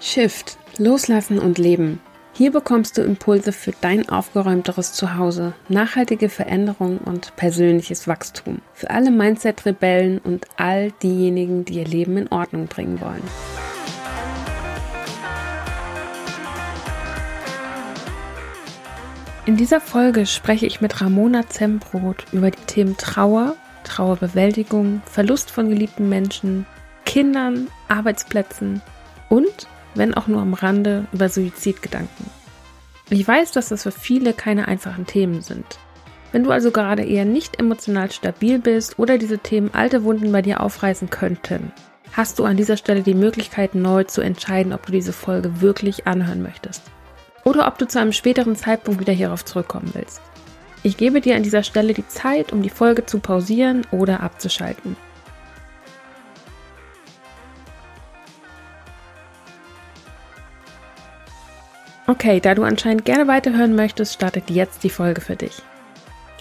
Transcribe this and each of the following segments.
Shift, Loslassen und Leben. Hier bekommst du Impulse für dein aufgeräumteres Zuhause, nachhaltige Veränderung und persönliches Wachstum. Für alle Mindset-Rebellen und all diejenigen, die ihr Leben in Ordnung bringen wollen. In dieser Folge spreche ich mit Ramona Zembrot über die Themen Trauer, Trauerbewältigung, Verlust von geliebten Menschen, Kindern, Arbeitsplätzen und wenn auch nur am Rande, über Suizidgedanken. Ich weiß, dass das für viele keine einfachen Themen sind. Wenn du also gerade eher nicht emotional stabil bist oder diese Themen alte Wunden bei dir aufreißen könnten, hast du an dieser Stelle die Möglichkeit, neu zu entscheiden, ob du diese Folge wirklich anhören möchtest. Oder ob du zu einem späteren Zeitpunkt wieder hierauf zurückkommen willst. Ich gebe dir an dieser Stelle die Zeit, um die Folge zu pausieren oder abzuschalten. Okay, da du anscheinend gerne weiterhören möchtest, startet jetzt die Folge für dich.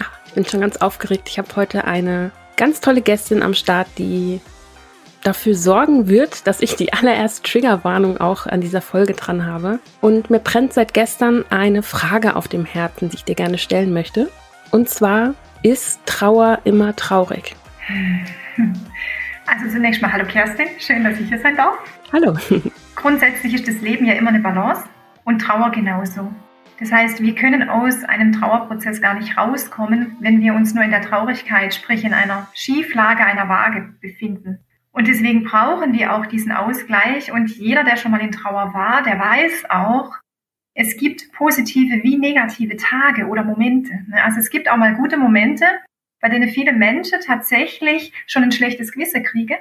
Ach, ich bin schon ganz aufgeregt. Ich habe heute eine ganz tolle Gästin am Start, die dafür sorgen wird, dass ich die allererste Triggerwarnung auch an dieser Folge dran habe. Und mir brennt seit gestern eine Frage auf dem Herzen, die ich dir gerne stellen möchte. Und zwar, ist Trauer immer traurig? Also zunächst mal hallo Kerstin, schön, dass ich hier sein darf. Hallo. Grundsätzlich ist das Leben ja immer eine Balance und Trauer genauso. Das heißt, wir können aus einem Trauerprozess gar nicht rauskommen, wenn wir uns nur in der Traurigkeit, sprich in einer Schieflage einer Waage befinden. Und deswegen brauchen wir auch diesen Ausgleich. Und jeder, der schon mal in Trauer war, der weiß auch, es gibt positive wie negative Tage oder Momente. Ne? Also es gibt auch mal gute Momente, bei denen viele Menschen tatsächlich schon ein schlechtes Gewissen kriegen.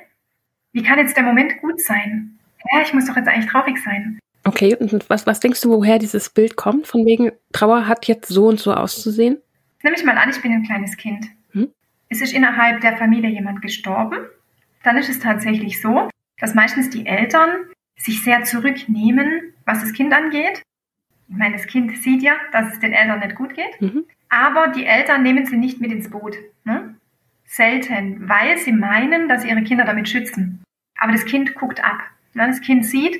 Wie kann jetzt der Moment gut sein? Ja, ich muss doch jetzt eigentlich traurig sein. Okay, und was, was denkst du, woher dieses Bild kommt? Von wegen, Trauer hat jetzt so und so auszusehen? Nimm mich mal an, ich bin ein kleines Kind. Hm? Es ist innerhalb der Familie jemand gestorben. Dann ist es tatsächlich so, dass meistens die Eltern sich sehr zurücknehmen, was das Kind angeht. Ich meine, das Kind sieht ja, dass es den Eltern nicht gut geht. Mhm. Aber die Eltern nehmen sie nicht mit ins Boot. Ne? Selten, weil sie meinen, dass sie ihre Kinder damit schützen. Aber das Kind guckt ab. Ne? Das Kind sieht,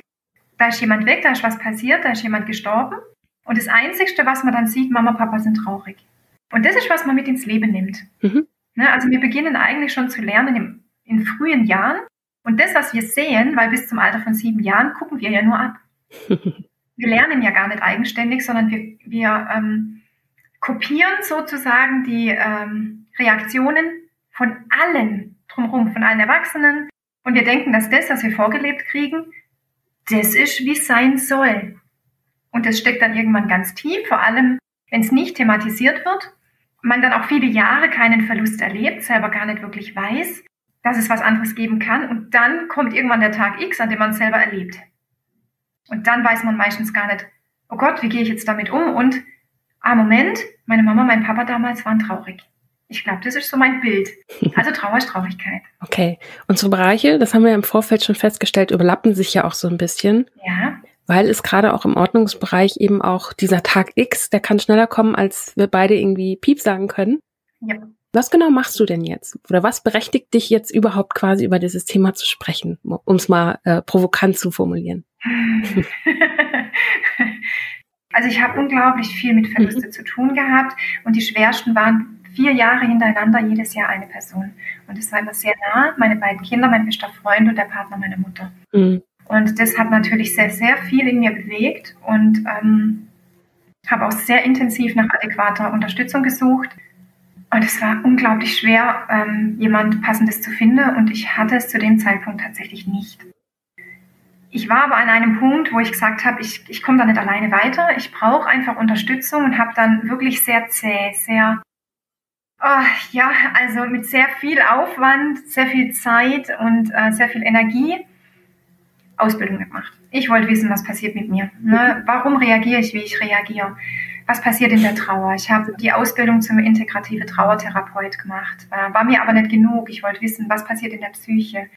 da ist jemand weg, da ist was passiert, da ist jemand gestorben. Und das Einzige, was man dann sieht, Mama, Papa sind traurig. Und das ist, was man mit ins Leben nimmt. Mhm. Ne, also wir beginnen eigentlich schon zu lernen im, in frühen Jahren. Und das, was wir sehen, weil bis zum Alter von sieben Jahren gucken wir ja nur ab. wir lernen ja gar nicht eigenständig, sondern wir, wir ähm, kopieren sozusagen die ähm, Reaktionen von allen drumherum, von allen Erwachsenen. Und wir denken, dass das, was wir vorgelebt kriegen, das ist, wie es sein soll. Und das steckt dann irgendwann ganz tief, vor allem wenn es nicht thematisiert wird, man dann auch viele Jahre keinen Verlust erlebt, selber gar nicht wirklich weiß, dass es was anderes geben kann. Und dann kommt irgendwann der Tag X, an dem man es selber erlebt. Und dann weiß man meistens gar nicht, oh Gott, wie gehe ich jetzt damit um? Und, ah, Moment, meine Mama, mein Papa damals waren traurig. Ich glaube, das ist so mein Bild. Also Trauer ist Traurigkeit. Okay. Unsere Bereiche, das haben wir im Vorfeld schon festgestellt, überlappen sich ja auch so ein bisschen. Ja. Weil es gerade auch im Ordnungsbereich eben auch dieser Tag X, der kann schneller kommen, als wir beide irgendwie Piep sagen können. Ja. Was genau machst du denn jetzt? Oder was berechtigt dich jetzt überhaupt quasi über dieses Thema zu sprechen, um es mal äh, provokant zu formulieren? Also ich habe unglaublich viel mit Verluste mhm. zu tun gehabt und die schwersten waren vier Jahre hintereinander jedes Jahr eine Person. Und es war immer sehr nah, meine beiden Kinder, mein bester Freund und der Partner meiner Mutter. Mhm. Und das hat natürlich sehr, sehr viel in mir bewegt und ähm, habe auch sehr intensiv nach adäquater Unterstützung gesucht. Und es war unglaublich schwer, ähm, jemand Passendes zu finden und ich hatte es zu dem Zeitpunkt tatsächlich nicht. Ich war aber an einem Punkt, wo ich gesagt habe, ich, ich komme da nicht alleine weiter. Ich brauche einfach Unterstützung und habe dann wirklich sehr zäh, sehr Oh, ja, also mit sehr viel Aufwand, sehr viel Zeit und äh, sehr viel Energie Ausbildung gemacht. Ich wollte wissen, was passiert mit mir. Ne? Warum reagiere ich, wie ich reagiere? Was passiert in der Trauer? Ich habe die Ausbildung zum integrative Trauertherapeut gemacht, äh, war mir aber nicht genug. Ich wollte wissen, was passiert in der Psyche.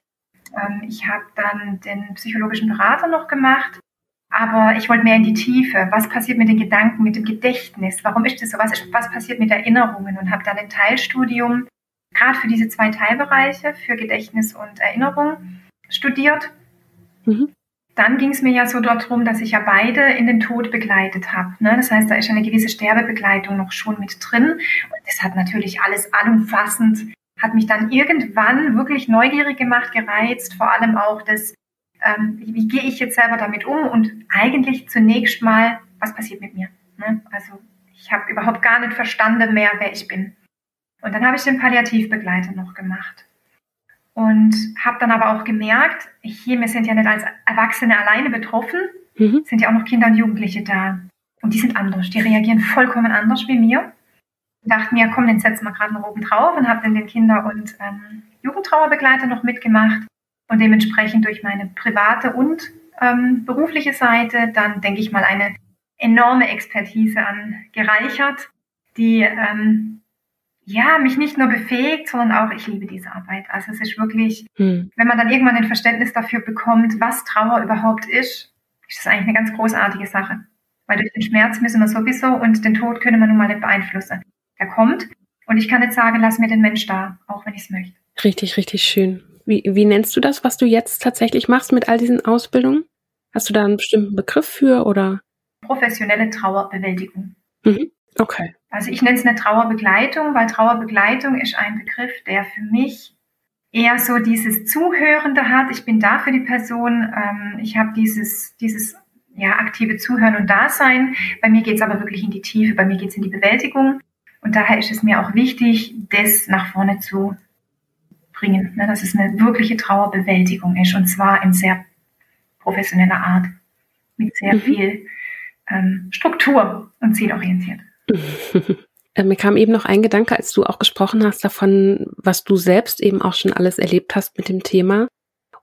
Ähm, ich habe dann den psychologischen Berater noch gemacht aber ich wollte mehr in die Tiefe. Was passiert mit den Gedanken, mit dem Gedächtnis? Warum ist das so? Was, ist, was passiert mit Erinnerungen? Und habe dann ein Teilstudium gerade für diese zwei Teilbereiche, für Gedächtnis und Erinnerung, studiert. Mhm. dann ging es mir ja so darum, dass ich ja beide in den Tod begleitet habe. Ne? Das heißt, da ist eine gewisse Sterbebegleitung noch schon mit drin. Und das hat natürlich alles allumfassend, hat mich dann irgendwann wirklich neugierig gemacht, gereizt, vor allem auch das, ähm, wie, wie gehe ich jetzt selber damit um und eigentlich zunächst mal, was passiert mit mir. Ne? Also ich habe überhaupt gar nicht verstanden mehr, wer ich bin. Und dann habe ich den Palliativbegleiter noch gemacht. Und habe dann aber auch gemerkt, hier, wir sind ja nicht als Erwachsene alleine betroffen, mhm. sind ja auch noch Kinder und Jugendliche da. Und die sind anders, die reagieren vollkommen anders wie mir. Ich dachte mir, komm, den setzen wir gerade noch oben drauf und habe dann den Kinder- und ähm, Jugendtrauerbegleiter noch mitgemacht. Und dementsprechend durch meine private und ähm, berufliche Seite dann, denke ich mal, eine enorme Expertise angereichert, die ähm, ja mich nicht nur befähigt, sondern auch ich liebe diese Arbeit. Also es ist wirklich, hm. wenn man dann irgendwann ein Verständnis dafür bekommt, was Trauer überhaupt ist, ist das eigentlich eine ganz großartige Sache. Weil durch den Schmerz müssen wir sowieso und den Tod können wir nun mal nicht beeinflussen. Er kommt und ich kann nicht sagen, lass mir den Mensch da, auch wenn ich es möchte. Richtig, richtig schön. Wie, wie nennst du das, was du jetzt tatsächlich machst mit all diesen Ausbildungen? Hast du da einen bestimmten Begriff für oder? professionelle Trauerbewältigung. Mhm. Okay. Also ich nenne es eine Trauerbegleitung, weil Trauerbegleitung ist ein Begriff, der für mich eher so dieses Zuhörende hat. Ich bin da für die Person. Ähm, ich habe dieses, dieses ja, aktive Zuhören und Dasein. Bei mir geht es aber wirklich in die Tiefe, bei mir geht es in die Bewältigung. Und daher ist es mir auch wichtig, das nach vorne zu bringen, ne, dass es eine wirkliche Trauerbewältigung ist und zwar in sehr professioneller Art, mit sehr mhm. viel ähm, Struktur und zielorientiert. Äh, mir kam eben noch ein Gedanke, als du auch gesprochen hast davon, was du selbst eben auch schon alles erlebt hast mit dem Thema.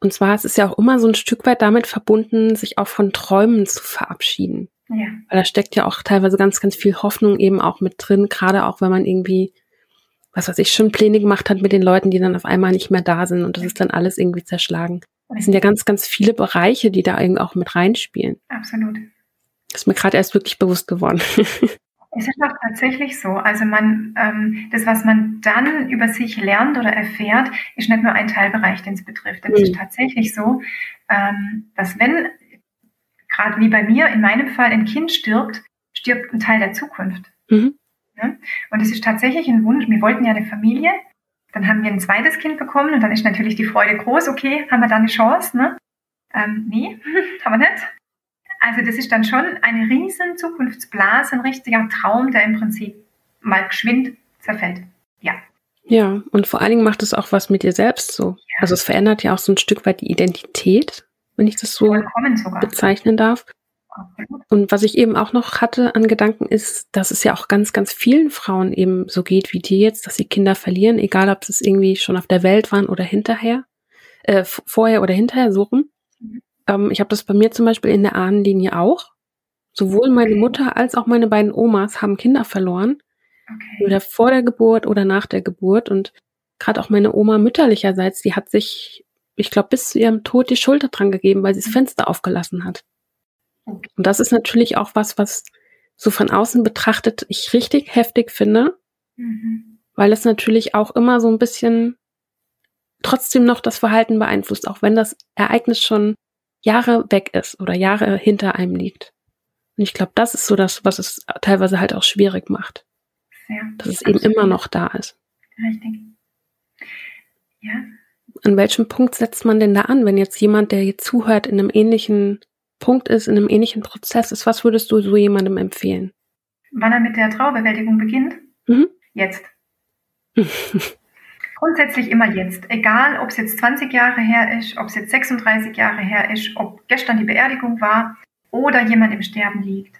Und zwar es ist ja auch immer so ein Stück weit damit verbunden, sich auch von Träumen zu verabschieden. Ja. Weil da steckt ja auch teilweise ganz, ganz viel Hoffnung eben auch mit drin, gerade auch wenn man irgendwie, was weiß ich, schon Pläne gemacht hat mit den Leuten, die dann auf einmal nicht mehr da sind und das ist dann alles irgendwie zerschlagen. Es sind ja ganz, ganz viele Bereiche, die da irgendwie auch mit reinspielen. Absolut. Das ist mir gerade erst wirklich bewusst geworden. Es ist auch tatsächlich so. Also man, ähm, das, was man dann über sich lernt oder erfährt, ist nicht nur ein Teilbereich, den es betrifft. Denn mhm. es ist tatsächlich so, ähm, dass wenn, gerade wie bei mir, in meinem Fall ein Kind stirbt, stirbt ein Teil der Zukunft. Mhm. Ja? Und es ist tatsächlich ein Wunsch. Wir wollten ja eine Familie. Dann haben wir ein zweites Kind bekommen und dann ist natürlich die Freude groß. Okay, haben wir da eine Chance? Ne? Ähm, nee, haben wir nicht. Also das ist dann schon eine riesen Zukunftsblase, ein richtiger Traum, der im Prinzip mal geschwind zerfällt. Ja. Ja, und vor allen Dingen macht es auch was mit dir selbst so. Ja. Also es verändert ja auch so ein Stück weit die Identität, wenn ich das so bezeichnen darf. Und was ich eben auch noch hatte an Gedanken ist, dass es ja auch ganz, ganz vielen Frauen eben so geht wie dir jetzt, dass sie Kinder verlieren, egal ob es irgendwie schon auf der Welt waren oder hinterher, äh, vorher oder hinterher. Mhm. Ähm, ich habe das bei mir zum Beispiel in der Ahnenlinie auch. Sowohl meine Mutter als auch meine beiden Omas haben Kinder verloren. Okay. Oder vor der Geburt oder nach der Geburt. Und gerade auch meine Oma mütterlicherseits, die hat sich, ich glaube, bis zu ihrem Tod die Schulter dran gegeben, weil sie das mhm. Fenster aufgelassen hat. Und das ist natürlich auch was, was so von außen betrachtet ich richtig heftig finde, mhm. weil es natürlich auch immer so ein bisschen trotzdem noch das Verhalten beeinflusst, auch wenn das Ereignis schon Jahre weg ist oder Jahre hinter einem liegt. Und ich glaube, das ist so das, was es teilweise halt auch schwierig macht. Ja, dass es eben immer noch da ist. Richtig. Ja. An welchem Punkt setzt man denn da an, wenn jetzt jemand, der jetzt zuhört, in einem ähnlichen Punkt ist, in einem ähnlichen Prozess ist? Was würdest du so jemandem empfehlen? Wann er mit der Trauerbewältigung beginnt? Mhm. Jetzt. Grundsätzlich immer jetzt. Egal, ob es jetzt 20 Jahre her ist, ob es jetzt 36 Jahre her ist, ob gestern die Beerdigung war oder jemand im Sterben liegt.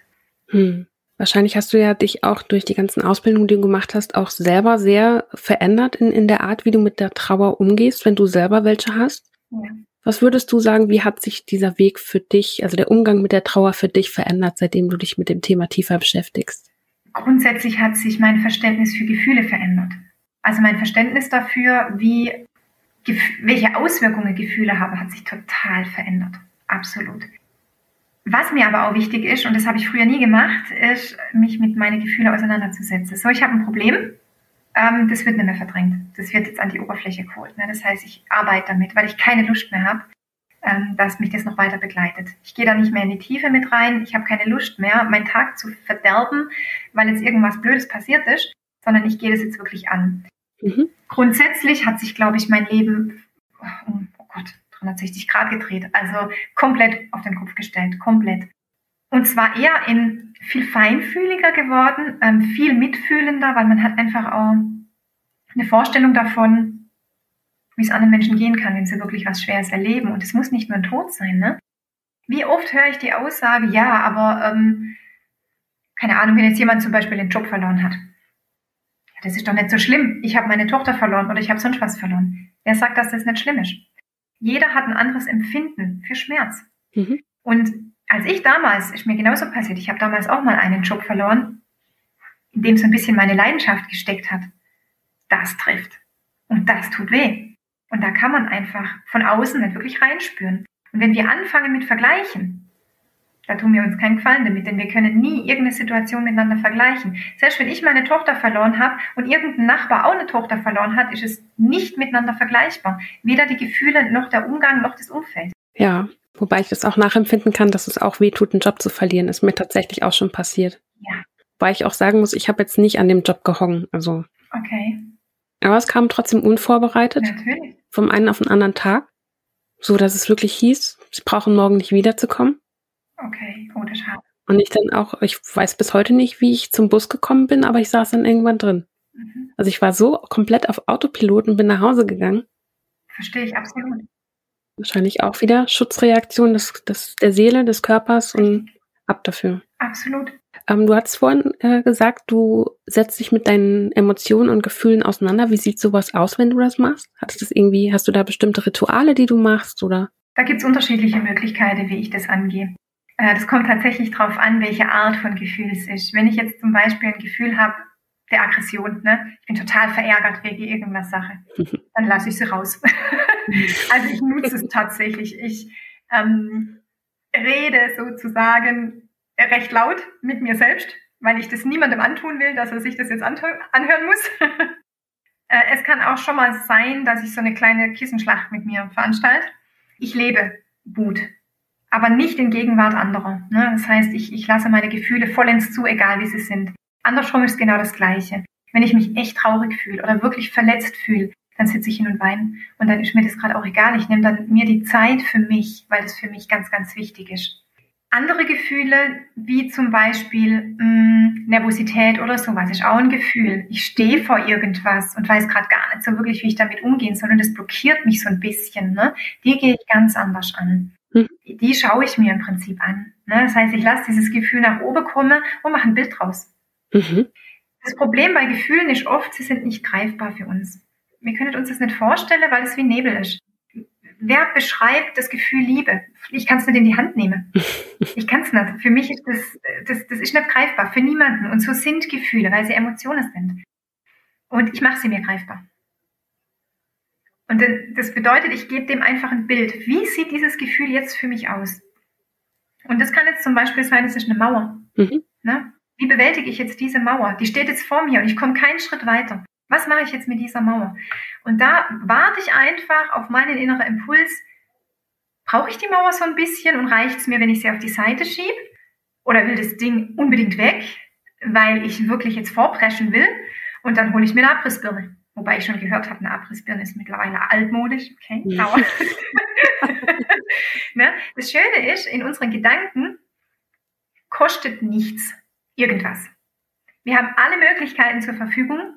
Hm. Wahrscheinlich hast du ja dich auch durch die ganzen Ausbildungen, die du gemacht hast, auch selber sehr verändert in, in der Art, wie du mit der Trauer umgehst, wenn du selber welche hast. Ja. Was würdest du sagen, wie hat sich dieser Weg für dich, also der Umgang mit der Trauer für dich verändert, seitdem du dich mit dem Thema tiefer beschäftigst? Grundsätzlich hat sich mein Verständnis für Gefühle verändert. Also mein Verständnis dafür, wie, welche Auswirkungen Gefühle haben, hat sich total verändert. Absolut. Was mir aber auch wichtig ist, und das habe ich früher nie gemacht, ist, mich mit meinen Gefühlen auseinanderzusetzen. So, ich habe ein Problem, ähm, das wird nicht mehr verdrängt. Das wird jetzt an die Oberfläche geholt. Ne? Das heißt, ich arbeite damit, weil ich keine Lust mehr habe, ähm, dass mich das noch weiter begleitet. Ich gehe da nicht mehr in die Tiefe mit rein. Ich habe keine Lust mehr, meinen Tag zu verderben, weil jetzt irgendwas Blödes passiert ist, sondern ich gehe das jetzt wirklich an. Mhm. Grundsätzlich hat sich, glaube ich, mein Leben, oh, oh Gott, 360 Grad gedreht, also komplett auf den Kopf gestellt, komplett. Und zwar eher in viel feinfühliger geworden, ähm, viel mitfühlender, weil man hat einfach auch eine Vorstellung davon, wie es anderen Menschen gehen kann, wenn sie wirklich was Schweres erleben. Und es muss nicht nur ein Tod sein. Ne? Wie oft höre ich die Aussage, ja, aber ähm, keine Ahnung, wenn jetzt jemand zum Beispiel den Job verloren hat. Ja, das ist doch nicht so schlimm. Ich habe meine Tochter verloren oder ich habe sonst was verloren. Wer sagt, dass das nicht schlimm ist? Jeder hat ein anderes Empfinden für Schmerz. Mhm. Und als ich damals, ist mir genauso passiert, ich habe damals auch mal einen Job verloren, in dem so ein bisschen meine Leidenschaft gesteckt hat. Das trifft. Und das tut weh. Und da kann man einfach von außen nicht wirklich reinspüren. Und wenn wir anfangen mit Vergleichen, da tun wir uns keinen Gefallen damit, denn wir können nie irgendeine Situation miteinander vergleichen. Selbst wenn ich meine Tochter verloren habe und irgendein Nachbar auch eine Tochter verloren hat, ist es nicht miteinander vergleichbar. Weder die Gefühle noch der Umgang noch das Umfeld. Ja, Wobei ich das auch nachempfinden kann, dass es auch weh tut, einen Job zu verlieren. Ist mir tatsächlich auch schon passiert. Ja. Wobei ich auch sagen muss, ich habe jetzt nicht an dem Job gehongen. Also. Okay. Aber es kam trotzdem unvorbereitet. Natürlich. Vom einen auf den anderen Tag. So dass es wirklich hieß, sie brauchen morgen nicht wiederzukommen. Okay, oh, das schade. Und ich dann auch, ich weiß bis heute nicht, wie ich zum Bus gekommen bin, aber ich saß dann irgendwann drin. Mhm. Also ich war so komplett auf Autopilot und bin nach Hause gegangen. Verstehe ich absolut. Wahrscheinlich auch wieder Schutzreaktion des, des, der Seele, des Körpers und ab dafür. Absolut. Ähm, du hast vorhin äh, gesagt, du setzt dich mit deinen Emotionen und Gefühlen auseinander. Wie sieht sowas aus, wenn du das machst? Hast, das irgendwie, hast du da bestimmte Rituale, die du machst? Oder? Da gibt es unterschiedliche Möglichkeiten, wie ich das angehe. Äh, das kommt tatsächlich darauf an, welche Art von Gefühl es ist. Wenn ich jetzt zum Beispiel ein Gefühl habe, der Aggression. Ne? Ich bin total verärgert wegen irgendwas Sache. Dann lasse ich sie raus. also ich nutze es tatsächlich. Ich ähm, rede sozusagen recht laut mit mir selbst, weil ich das niemandem antun will, dass er sich das jetzt anhören muss. äh, es kann auch schon mal sein, dass ich so eine kleine Kissenschlacht mit mir veranstalte. Ich lebe Wut, aber nicht in Gegenwart anderer. Ne? Das heißt, ich, ich lasse meine Gefühle vollends zu, egal wie sie sind. Andersrum ist genau das Gleiche. Wenn ich mich echt traurig fühle oder wirklich verletzt fühle, dann sitze ich hin und weine. Und dann ist mir das gerade auch egal. Ich nehme dann mir die Zeit für mich, weil das für mich ganz, ganz wichtig ist. Andere Gefühle, wie zum Beispiel mh, mm, Nervosität oder sowas, ist auch ein Gefühl. Ich stehe vor irgendwas und weiß gerade gar nicht so wirklich, wie ich damit umgehen soll. Und das blockiert mich so ein bisschen. Ne? Die gehe ich ganz anders an. Hm. Die schaue ich mir im Prinzip an. Ne? Das heißt, ich lasse dieses Gefühl nach oben kommen und mache ein Bild draus. Mhm. Das Problem bei Gefühlen ist oft, sie sind nicht greifbar für uns. Wir können uns das nicht vorstellen, weil es wie Nebel ist. Wer beschreibt das Gefühl Liebe? Ich kann es nicht in die Hand nehmen. Ich kann es nicht. Für mich ist das, das, das ist nicht greifbar, für niemanden. Und so sind Gefühle, weil sie Emotionen sind. Und ich mache sie mir greifbar. Und das bedeutet, ich gebe dem einfach ein Bild. Wie sieht dieses Gefühl jetzt für mich aus? Und das kann jetzt zum Beispiel sein, es ist eine Mauer. Mhm. Ne? Wie bewältige ich jetzt diese Mauer? Die steht jetzt vor mir und ich komme keinen Schritt weiter. Was mache ich jetzt mit dieser Mauer? Und da warte ich einfach auf meinen inneren Impuls. Brauche ich die Mauer so ein bisschen und reicht es mir, wenn ich sie auf die Seite schiebe? Oder will das Ding unbedingt weg, weil ich wirklich jetzt vorpreschen will? Und dann hole ich mir eine Abrissbirne. Wobei ich schon gehört habe, eine Abrissbirne ist mittlerweile altmodisch. Okay, dauert. ne? Das Schöne ist, in unseren Gedanken kostet nichts irgendwas. Wir haben alle Möglichkeiten zur Verfügung,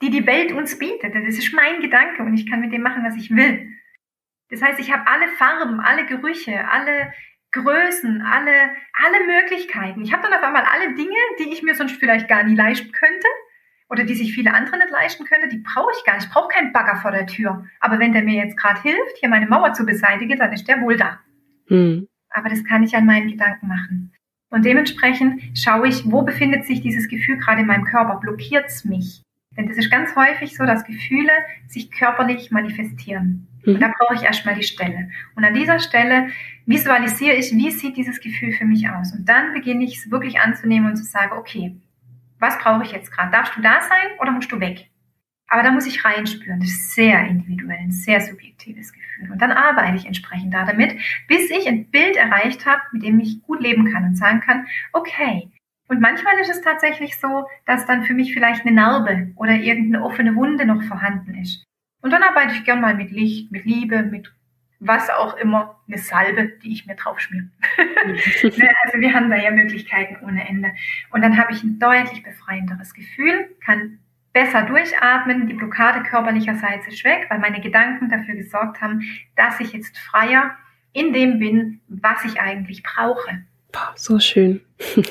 die die Welt uns bietet. Das ist mein Gedanke und ich kann mit dem machen, was ich will. Das heißt, ich habe alle Farben, alle Gerüche, alle Größen, alle, alle Möglichkeiten. Ich habe dann auf einmal alle Dinge, die ich mir sonst vielleicht gar nie leisten könnte oder die sich viele andere nicht leisten könnte, die brauche ich gar nicht. Ich brauche keinen Bagger vor der Tür. Aber wenn der mir jetzt gerade hilft, hier meine Mauer zu beseitigen, dann ist der wohl da. Hm. Aber das kann ich an meinen Gedanken machen. Und dementsprechend schaue ich, wo befindet sich dieses Gefühl gerade in meinem Körper? Blockiert es mich? Denn das ist ganz häufig so, dass Gefühle sich körperlich manifestieren. Mhm. Und da brauche ich erstmal die Stelle. Und an dieser Stelle visualisiere ich, wie sieht dieses Gefühl für mich aus? Und dann beginne ich es wirklich anzunehmen und zu sagen, okay, was brauche ich jetzt gerade? Darfst du da sein oder musst du weg? Aber da muss ich reinspüren. Das ist sehr individuell, ein sehr subjektives Gefühl. Und dann arbeite ich entsprechend da damit, bis ich ein Bild erreicht habe, mit dem ich gut leben kann und sagen kann, okay. Und manchmal ist es tatsächlich so, dass dann für mich vielleicht eine Narbe oder irgendeine offene Wunde noch vorhanden ist. Und dann arbeite ich gern mal mit Licht, mit Liebe, mit was auch immer, eine Salbe, die ich mir drauf schmiere. Ne, also wir haben da ja Möglichkeiten ohne Ende. Und dann habe ich ein deutlich befreienderes Gefühl, kann besser durchatmen, die Blockade körperlicherseits ist weg, weil meine Gedanken dafür gesorgt haben, dass ich jetzt freier in dem bin, was ich eigentlich brauche. Boah, so schön.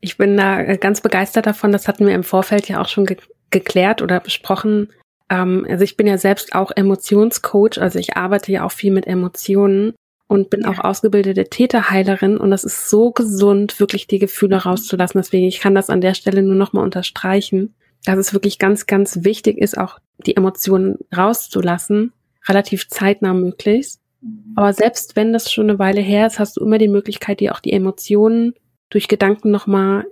Ich bin da ganz begeistert davon. Das hatten wir im Vorfeld ja auch schon ge geklärt oder besprochen, ähm, also ich bin ja selbst auch Emotionscoach, also ich arbeite ja auch viel mit Emotionen und bin ja. auch ausgebildete Täterheilerin und das ist so gesund, wirklich die Gefühle rauszulassen. Deswegen, ich kann das an der Stelle nur nochmal unterstreichen, dass es wirklich ganz, ganz wichtig ist, auch die Emotionen rauszulassen, relativ zeitnah möglichst. Mhm. Aber selbst wenn das schon eine Weile her ist, hast du immer die Möglichkeit, dir auch die Emotionen durch Gedanken nochmal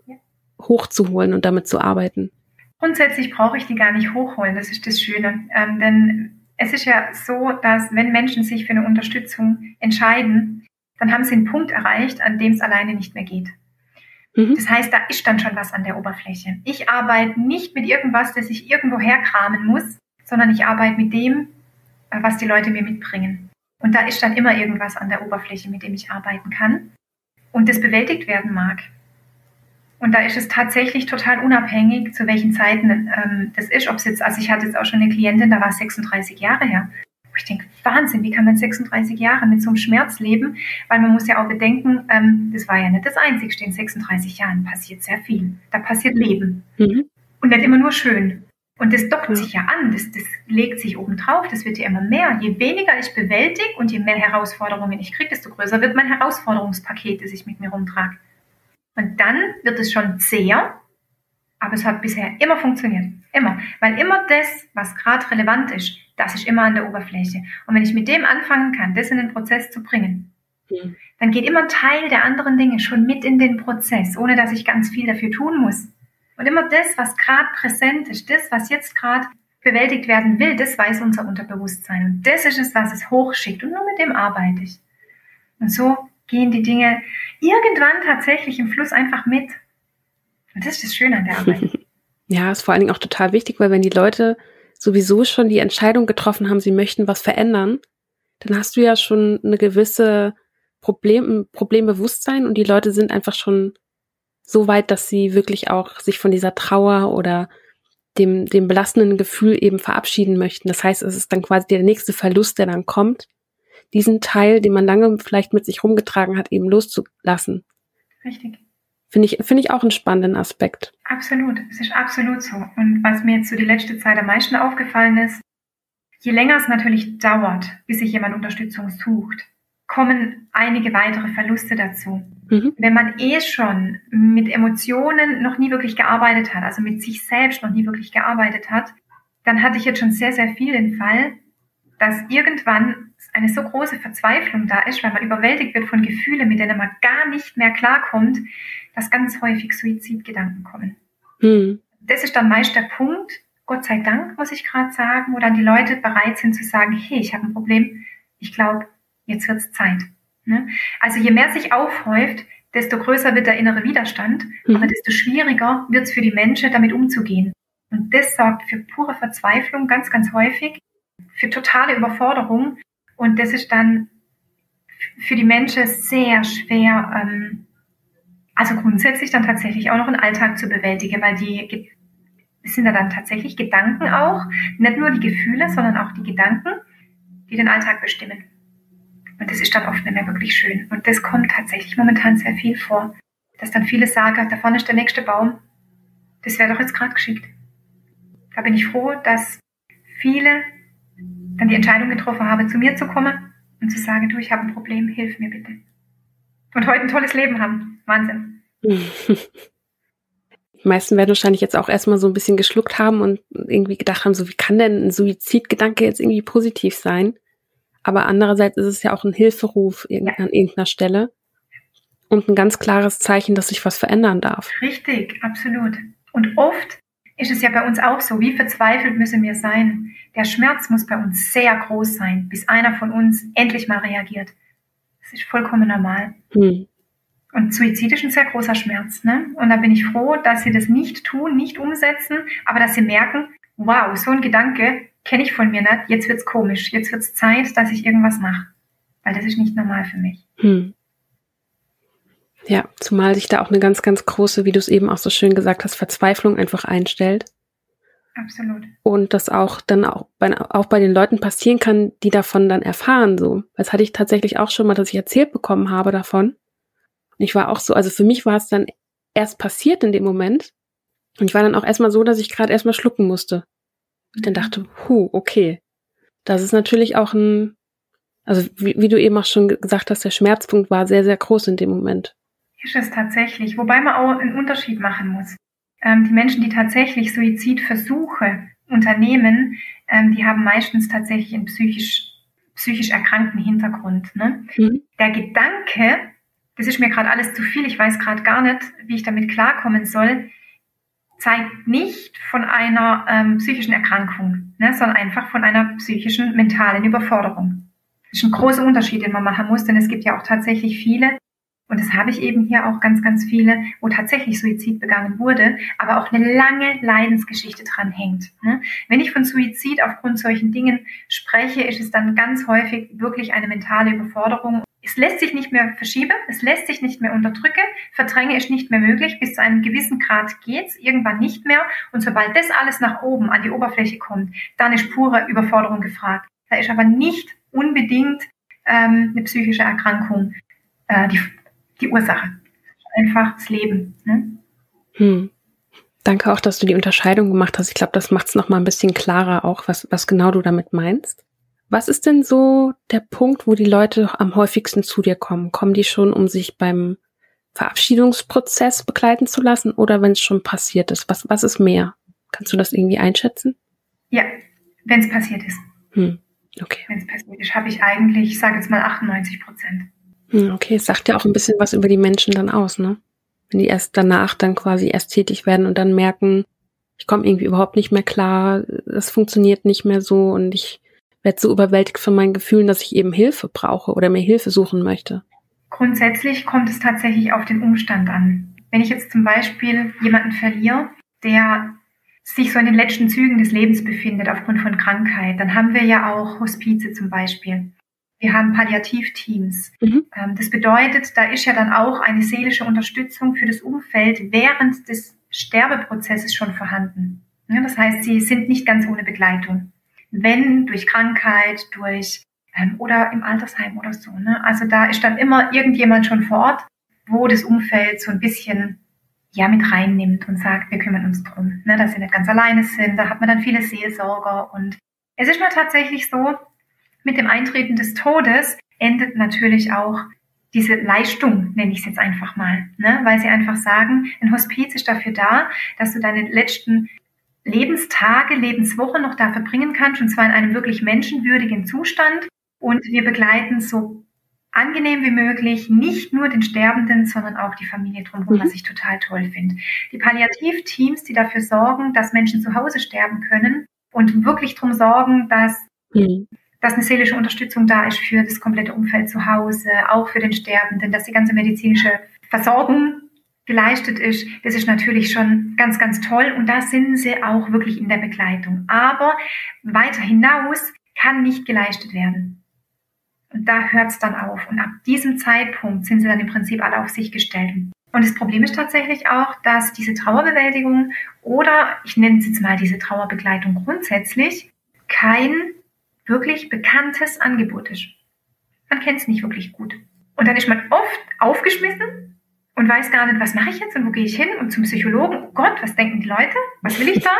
hochzuholen und damit zu arbeiten. Grundsätzlich brauche ich die gar nicht hochholen, das ist das Schöne. Ähm, denn es ist ja so, dass wenn Menschen sich für eine Unterstützung entscheiden, dann haben sie einen Punkt erreicht, an dem es alleine nicht mehr geht. Mhm. Das heißt, da ist dann schon was an der Oberfläche. Ich arbeite nicht mit irgendwas, das ich irgendwo herkramen muss, sondern ich arbeite mit dem, äh, was die Leute mir mitbringen. Und da ist dann immer irgendwas an der Oberfläche, mit dem ich arbeiten kann und das bewältigt werden mag. Und da ist es tatsächlich total unabhängig, zu welchen Zeiten ähm, das ist. Ob es jetzt, also ich hatte jetzt auch schon eine Klientin, da war es 36 Jahre her. Ich denke, Wahnsinn, wie kann man 36 Jahre mit so einem Schmerz leben? Weil man muss ja auch bedenken, ähm, das war ja nicht das Einzigste. In 36 Jahren passiert sehr viel. Da passiert Leben. Mhm. Und nicht immer nur schön. Und das dockt sich ja an, das, das legt sich oben drauf, das wird ja immer mehr. Je weniger ich bewältige und je mehr Herausforderungen ich kriege, desto größer wird mein Herausforderungspaket, das ich mit mir rumtrage. Und dann wird es schon zäher, aber es hat bisher immer funktioniert. Immer. Weil immer das, was gerade relevant ist, das ist immer an der Oberfläche. Und wenn ich mit dem anfangen kann, das in den Prozess zu bringen, mhm. dann geht immer ein Teil der anderen Dinge schon mit in den Prozess, ohne dass ich ganz viel dafür tun muss. Und immer das, was gerade präsent ist, das, was jetzt gerade bewältigt werden will, das weiß unser Unterbewusstsein. Und das ist es, was es hochschickt. Und nur mit dem arbeite ich. Und so gehen die Dinge irgendwann tatsächlich im Fluss einfach mit. Und das ist das Schöne an der Arbeit. Ja, ist vor allen Dingen auch total wichtig, weil wenn die Leute sowieso schon die Entscheidung getroffen haben, sie möchten was verändern, dann hast du ja schon eine gewisse Problem, Problembewusstsein und die Leute sind einfach schon so weit, dass sie wirklich auch sich von dieser Trauer oder dem, dem belastenden Gefühl eben verabschieden möchten. Das heißt, es ist dann quasi der nächste Verlust, der dann kommt diesen Teil, den man lange vielleicht mit sich rumgetragen hat, eben loszulassen. Richtig. Finde ich, finde ich auch einen spannenden Aspekt. Absolut. Es ist absolut so. Und was mir jetzt so die letzte Zeit am meisten aufgefallen ist, je länger es natürlich dauert, bis sich jemand Unterstützung sucht, kommen einige weitere Verluste dazu. Mhm. Wenn man eh schon mit Emotionen noch nie wirklich gearbeitet hat, also mit sich selbst noch nie wirklich gearbeitet hat, dann hatte ich jetzt schon sehr, sehr viel den Fall, dass irgendwann eine so große Verzweiflung da ist, weil man überwältigt wird von Gefühlen, mit denen man gar nicht mehr klarkommt, dass ganz häufig Suizidgedanken kommen. Hm. Das ist dann meist der Punkt, Gott sei Dank, muss ich gerade sagen, wo dann die Leute bereit sind zu sagen, hey, ich habe ein Problem, ich glaube, jetzt wird es Zeit. Ne? Also je mehr sich aufhäuft, desto größer wird der innere Widerstand, mhm. aber desto schwieriger wird es für die Menschen, damit umzugehen. Und das sorgt für pure Verzweiflung ganz, ganz häufig, für totale Überforderung und das ist dann für die Menschen sehr schwer, ähm, also grundsätzlich dann tatsächlich auch noch einen Alltag zu bewältigen, weil die sind ja dann tatsächlich Gedanken auch, nicht nur die Gefühle, sondern auch die Gedanken, die den Alltag bestimmen. Und das ist dann oft nicht mehr wirklich schön. Und das kommt tatsächlich momentan sehr viel vor, dass dann viele sagen, da vorne ist der nächste Baum, das wäre doch jetzt gerade geschickt. Da bin ich froh, dass viele dann die Entscheidung getroffen habe, zu mir zu kommen und zu sagen, du, ich habe ein Problem, hilf mir bitte. Und heute ein tolles Leben haben. Wahnsinn. Die meisten werden wahrscheinlich jetzt auch erstmal so ein bisschen geschluckt haben und irgendwie gedacht haben, so wie kann denn ein Suizidgedanke jetzt irgendwie positiv sein? Aber andererseits ist es ja auch ein Hilferuf ja. an irgendeiner Stelle und ein ganz klares Zeichen, dass sich was verändern darf. Richtig, absolut. Und oft ist es ja bei uns auch so. Wie verzweifelt müssen wir sein? Der Schmerz muss bei uns sehr groß sein, bis einer von uns endlich mal reagiert. Das ist vollkommen normal. Hm. Und Suizid ist ein sehr großer Schmerz. Ne? Und da bin ich froh, dass sie das nicht tun, nicht umsetzen, aber dass sie merken, wow, so ein Gedanke kenne ich von mir nicht, jetzt wird's komisch, jetzt wird's Zeit, dass ich irgendwas mache. Weil das ist nicht normal für mich. Hm. Ja, zumal sich da auch eine ganz, ganz große, wie du es eben auch so schön gesagt hast, Verzweiflung einfach einstellt. Absolut. Und das auch dann auch bei, auch bei den Leuten passieren kann, die davon dann erfahren, so. Das hatte ich tatsächlich auch schon mal, dass ich erzählt bekommen habe davon. Und ich war auch so, also für mich war es dann erst passiert in dem Moment. Und ich war dann auch erstmal so, dass ich gerade erstmal schlucken musste. Ich dann mhm. dachte, hu, okay. Das ist natürlich auch ein, also wie, wie du eben auch schon gesagt hast, der Schmerzpunkt war sehr, sehr groß in dem Moment. Ist es tatsächlich, wobei man auch einen Unterschied machen muss. Ähm, die Menschen, die tatsächlich Suizidversuche unternehmen, ähm, die haben meistens tatsächlich einen psychisch, psychisch erkrankten Hintergrund. Ne? Mhm. Der Gedanke, das ist mir gerade alles zu viel, ich weiß gerade gar nicht, wie ich damit klarkommen soll, zeigt nicht von einer ähm, psychischen Erkrankung, ne, sondern einfach von einer psychischen, mentalen Überforderung. Das ist ein großer Unterschied, den man machen muss, denn es gibt ja auch tatsächlich viele, und das habe ich eben hier auch ganz, ganz viele, wo tatsächlich Suizid begangen wurde, aber auch eine lange Leidensgeschichte dran hängt. Ne? Wenn ich von Suizid aufgrund solchen Dingen spreche, ist es dann ganz häufig wirklich eine mentale Überforderung. Es lässt sich nicht mehr verschieben, es lässt sich nicht mehr unterdrücken, verdränge ist nicht mehr möglich, bis zu einem gewissen Grad geht's, irgendwann nicht mehr. Und sobald das alles nach oben an die Oberfläche kommt, dann ist pure Überforderung gefragt. Da ist aber nicht unbedingt ähm, eine psychische Erkrankung äh, die die Ursache. Einfach das Leben. Ne? Hm. Danke auch, dass du die Unterscheidung gemacht hast. Ich glaube, das macht es nochmal ein bisschen klarer auch, was, was genau du damit meinst. Was ist denn so der Punkt, wo die Leute am häufigsten zu dir kommen? Kommen die schon, um sich beim Verabschiedungsprozess begleiten zu lassen oder wenn es schon passiert ist? Was, was ist mehr? Kannst du das irgendwie einschätzen? Ja, wenn es passiert ist. Hm. Okay. Wenn es passiert ist, habe ich eigentlich, ich sage jetzt mal 98 Prozent. Hm, okay, es sagt ja auch ein bisschen was über die Menschen dann aus, ne? Wenn die erst danach dann quasi erst tätig werden und dann merken, ich komme irgendwie überhaupt nicht mehr klar, das funktioniert nicht mehr so und ich werde so überwältigt von meinen Gefühlen, dass ich eben Hilfe brauche oder mir Hilfe suchen möchte. Grundsätzlich kommt es tatsächlich auf den Umstand an. Wenn ich jetzt zum Beispiel jemanden verliere, der sich so in den letzten Zügen des Lebens befindet aufgrund von Krankheit, dann haben wir ja auch Hospize zum Beispiel. Wir haben Palliativteams. Mhm. Ähm, das bedeutet, da ist ja dann auch eine seelische Unterstützung für das Umfeld während des Sterbeprozesses schon vorhanden. das heißt, sie sind nicht ganz ohne Begleitung. Wenn durch Krankheit, durch ähm, oder im Altersheim oder so. Ne? Also da ist dann immer irgendjemand schon vor Ort, wo das Umfeld so ein bisschen ja mit reinnimmt und sagt, wir kümmern uns drum, ne? dass sie nicht ganz alleine sind. Da hat man dann viele Seelsorger und es ist nur tatsächlich so, mit dem Eintreten des Todes endet natürlich auch diese Leistung, nenne ich es jetzt einfach mal, ne? weil sie einfach sagen, ein Hospiz ist dafür da, dass du deine letzten Lebenstage, Lebenswochen noch da verbringen kannst, und zwar in einem wirklich menschenwürdigen Zustand. Und wir begleiten so angenehm wie möglich nicht nur den Sterbenden, sondern auch die Familie drumherum, mhm. was ich total toll finde. Die Palliativteams, die dafür sorgen, dass Menschen zu Hause sterben können und wirklich darum sorgen, dass mhm dass eine seelische Unterstützung da ist für das komplette Umfeld zu Hause, auch für den Sterbenden, dass die ganze medizinische Versorgung geleistet ist, das ist natürlich schon ganz, ganz toll und da sind sie auch wirklich in der Begleitung. Aber weiter hinaus kann nicht geleistet werden. Und da hört es dann auf. Und ab diesem Zeitpunkt sind sie dann im Prinzip alle auf sich gestellt. Und das Problem ist tatsächlich auch, dass diese Trauerbewältigung oder ich nenne es jetzt mal diese Trauerbegleitung grundsätzlich kein wirklich bekanntes Angebot ist. Man kennt es nicht wirklich gut. Und dann ist man oft aufgeschmissen und weiß gar nicht, was mache ich jetzt und wo gehe ich hin und zum Psychologen. Oh Gott, was denken die Leute? Was will ich da?